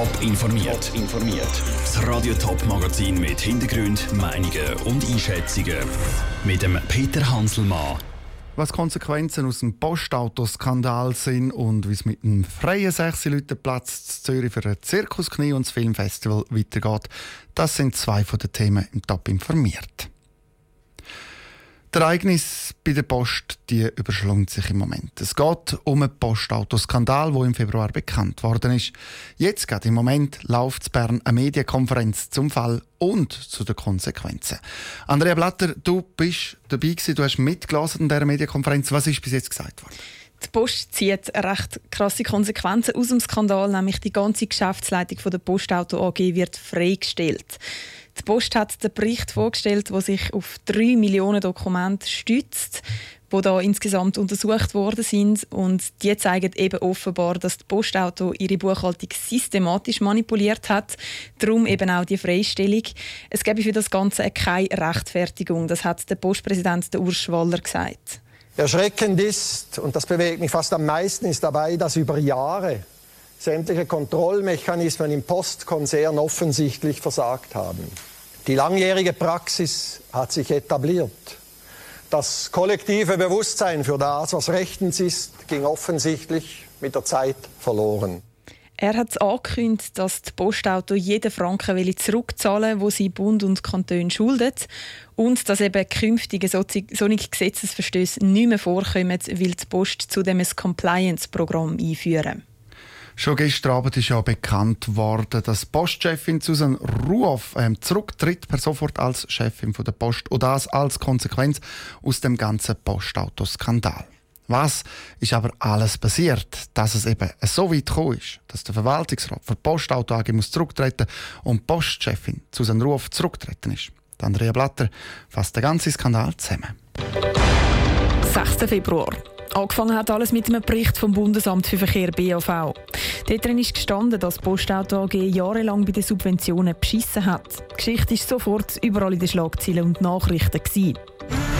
Top informiert. informiert. Das Radio Top Magazin mit Hintergrund, Meinungen und Einschätzungen mit dem Peter Hanselmann. Was Konsequenzen aus dem Postautoskandal sind und wie es mit dem freien 6 Leute Platz Zürich für ein Zirkusknie und das Filmfestival weitergeht, das sind zwei von den Themen im Top informiert. Die Ereignisse bei der Post die sich im Moment. Es geht um einen Postautoskandal, der im Februar bekannt worden ist. Jetzt geht im Moment läuft in Bern eine Medienkonferenz zum Fall und zu den Konsequenzen. Andrea Blatter, du bist dabei gewesen, du hast mitgelesen in dieser Medienkonferenz. Was ist bis jetzt gesagt worden? Die Post zieht recht krasse Konsequenzen aus dem Skandal, nämlich die ganze Geschäftsleitung der Postauto AG wird freigestellt. Die Post hat den Bericht vorgestellt, der sich auf drei Millionen Dokumente stützt, die da insgesamt untersucht worden sind und die zeigen eben offenbar, dass die Postauto ihre Buchhaltung systematisch manipuliert hat. Darum eben auch die Freistellung. Es gäbe für das Ganze keine Rechtfertigung. Das hat der Postpräsident Urs Schwaller gesagt. Erschreckend ist, und das bewegt mich fast am meisten, ist dabei, dass über Jahre sämtliche Kontrollmechanismen im Postkonzern offensichtlich versagt haben. Die langjährige Praxis hat sich etabliert. Das kollektive Bewusstsein für das, was rechtens ist, ging offensichtlich mit der Zeit verloren. Er hat angekündigt, dass die Postauto jeden Franken zurückzahlen wo sie Bund und Kanton schuldet und dass eben künftige solche Gesetzesverstöße nicht mehr vorkommen, weil die Post zudem ein Compliance-Programm einführen. Schon gestern Abend ist ja bekannt worden, dass Postchefin Susan Ruoff ähm, zurücktritt per sofort als Chefin von der Post und das als Konsequenz aus dem ganzen Postautoskandal. Was ist aber alles passiert, dass es eben so weit gekommen ist, dass der Verwaltungsrat für die Postauto AG muss zurücktreten und Postchefin Susan Ruoff zurücktreten ist? Andrea Blatter fasst den ganzen Skandal zusammen. 6. Februar. Angefangen hat alles mit einem Bericht vom Bundesamt für Verkehr BAV. Dort ist gestanden, dass Postauto AG jahrelang bei den Subventionen beschissen hat. Die Geschichte ist sofort überall in den Schlagzeilen und Nachrichten. Gewesen.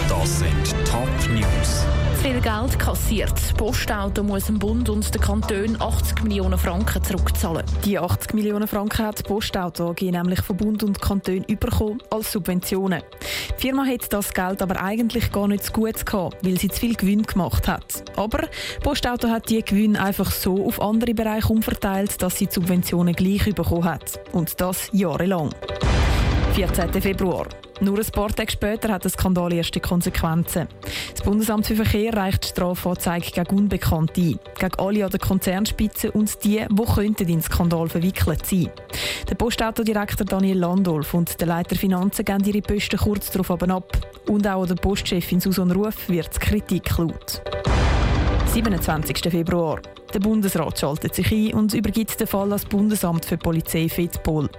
Das sind Top News viel Geld kassiert. Das Postauto muss dem Bund und den Kantonen 80 Millionen Franken zurückzahlen. Die 80 Millionen Franken hat das Postauto AG nämlich von Bund und Kanton bekommen als Subventionen. Die Firma hätte das Geld aber eigentlich gar nicht zu gut gehabt, weil sie zu viel Gewinn gemacht hat. Aber Postauto hat die Gewinn einfach so auf andere Bereiche umverteilt, dass sie die Subventionen gleich bekommen hat. Und das jahrelang. 14. Februar. Nur ein paar Tage später hat der Skandal erste Konsequenzen. Das Bundesamt für Verkehr reicht Strafanzeige gegen Unbekannte ein. Gegen alle an der Konzernspitze und die, die in den Skandal verwickelt sein. Der Postautodirektor Daniel Landolf und der Leiter Finanzen geben ihre Posten kurz darauf ab. Und auch der Postchefin Susan Ruf wird Kritik laut. 27. Februar. Der Bundesrat schaltet sich ein und übergibt den Fall als Bundesamt für Polizei FEDPOL.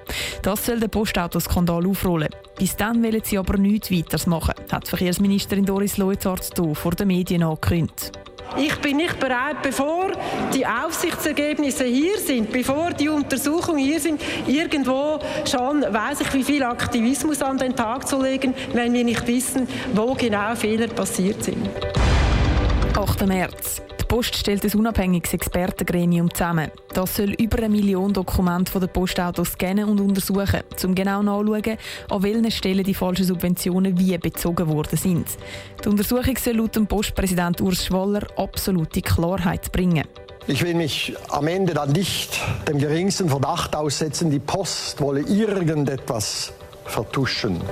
Das soll den Postautoskandal aufrollen. Bis dann wollen sie aber nichts weiteres machen, hat Verkehrsministerin Doris Leuthard vor den Medien angekündigt. Ich bin nicht bereit, bevor die Aufsichtsergebnisse hier sind, bevor die Untersuchungen hier sind, irgendwo schon weiß ich, wie viel Aktivismus an den Tag zu legen, wenn wir nicht wissen, wo genau Fehler passiert sind. 8. März. Post stellt ein unabhängiges Expertengremium zusammen. Das soll über eine Million Dokumente der Postautos scannen und untersuchen, um genau nachzuschauen, an welchen Stellen die falschen Subventionen wie bezogen worden sind. Die Untersuchung soll laut dem Postpräsident Urs Schwaller absolute Klarheit bringen. Ich will mich am Ende dann nicht dem geringsten Verdacht aussetzen, die Post wolle irgendetwas vertuschen.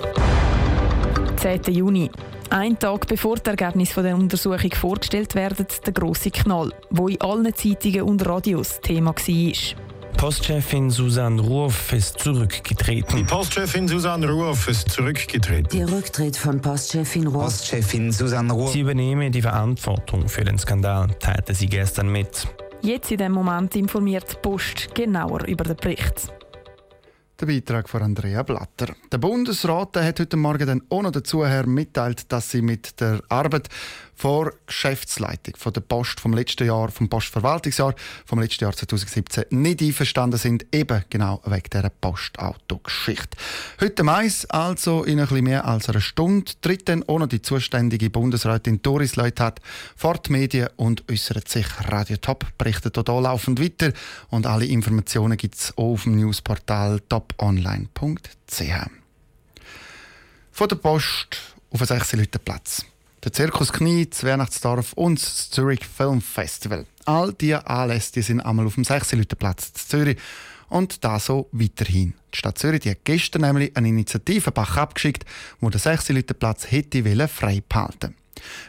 10. Juni. Ein Tag bevor die Ergebnisse der Untersuchung vorgestellt werden, der grosse Knall, wo in allen Zeitungen und Radios Thema war. Postchefin Susanne Ruoff ist zurückgetreten. Die Postchefin Susanne Ruoff ist zurückgetreten. Der Rücktritt von Postchefin Ruoff. Postchefin Susanne Ruoff. Sie übernehme die Verantwortung für den Skandal, teilte sie gestern mit. Jetzt in dem Moment informiert die Post genauer über den Bericht. Der Beitrag von Andrea Blatter. Der Bundesrat hat heute Morgen dann auch noch dazu mitteilt, dass sie mit der Arbeit vor Geschäftsleitung von der Post vom letzten Jahr, vom Postverwaltungsjahr vom letzten Jahr 2017 nicht einverstanden sind, eben genau wegen dieser Postautogeschichte. Heute Mais, also in ein bisschen mehr als einer Stunde, tritt dann ohne die zuständige Bundesrätin Doris Leuthardt vor die Medien und äußert sich. Radio Top berichtet hier laufend weiter und alle Informationen gibt es auf dem Newsportal toponline.ch. Von der Post auf den 6 Leute Platz der Zirkus Knie, das Weihnachtsdorf und das Zurich Film Festival. All diese Anlässe die sind einmal auf dem 6 Platz in Zürich und da so weiterhin. Die Stadt Zürich die hat gestern nämlich eine Initiative Bach abgeschickt, wo der 6 Platz hätte frei behalten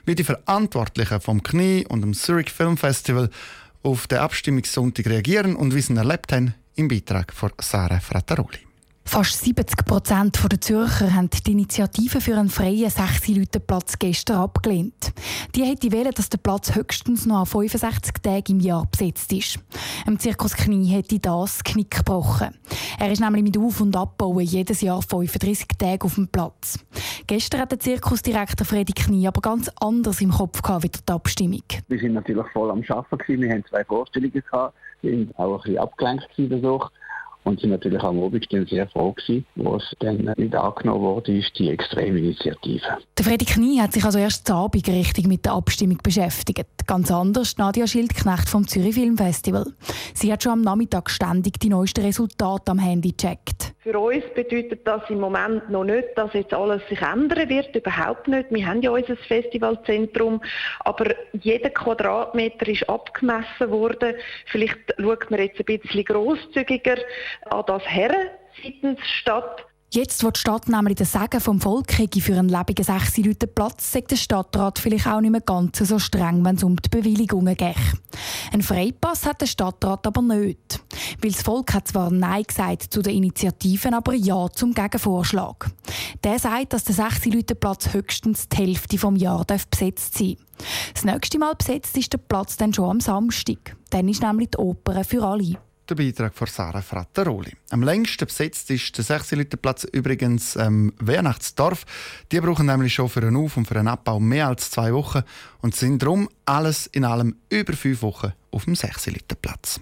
Wie die Verantwortlichen vom Knie und dem Zurich Film Festival auf den Abstimmungssonntag reagieren und wie sie ihn erlebt haben, im Beitrag von Sarah Frattaroli. Fast 70 Prozent der Zürcher haben die Initiative für einen freien 6-Leute-Platz gestern abgelehnt. Die hätte wählen, dass der Platz höchstens noch an 65 Tagen im Jahr besetzt ist. Im Zirkus Knie hätte das Knick gebrochen. Er ist nämlich mit Auf- und Abbauen jedes Jahr 35 Tage auf dem Platz. Gestern hat der Zirkusdirektor Freddy Knie aber ganz anders im Kopf gehabt wie die Abstimmung. Wir waren natürlich voll am Arbeiten. Wir hatten zwei Vorstellungen. Gehabt. Waren auch ein bisschen abgelenkt dadurch und sind natürlich am Abend dann sehr froh gewesen, was dann nicht angenommen wurde, ist die Extreminitiative. Der Freddy Knie hat sich also erst zu Abend richtig mit der Abstimmung beschäftigt. Ganz anders Nadia Schildknecht vom Zürich Filmfestival. Sie hat schon am Nachmittag ständig die neuesten Resultate am Handy gecheckt. Für uns bedeutet das im Moment noch nicht, dass jetzt alles sich ändern wird, überhaupt nicht. Wir haben ja unser Festivalzentrum, aber jeder Quadratmeter ist abgemessen worden. Vielleicht schaut man jetzt ein bisschen grosszügiger an das her seitens Stadt. Jetzt, wo die Stadt nämlich den Segen vom Volk hätte für einen lebenden 6 Leute Platz, sagt der Stadtrat vielleicht auch nicht mehr ganz so streng, wenn es um die Bewilligungen geht. Ein Freipass hat der Stadtrat aber nicht. Weil das Volk hat zwar Nein gesagt zu den Initiativen, aber Ja zum Gegenvorschlag. Der sagt, dass der 6 Leute Platz höchstens die Hälfte vom Jahr besetzt sein darf. Das nächste Mal besetzt ist der Platz dann schon am Samstag. Dann ist nämlich die Oper für alle der Beitrag von Sarah Frattaroli. Am längsten besetzt ist der 6 Liter Platz übrigens ähm, Weihnachtsdorf. Die brauchen nämlich schon für einen Auf- und für einen Abbau mehr als zwei Wochen und sind darum alles in allem über fünf Wochen auf dem 6 Liter Platz.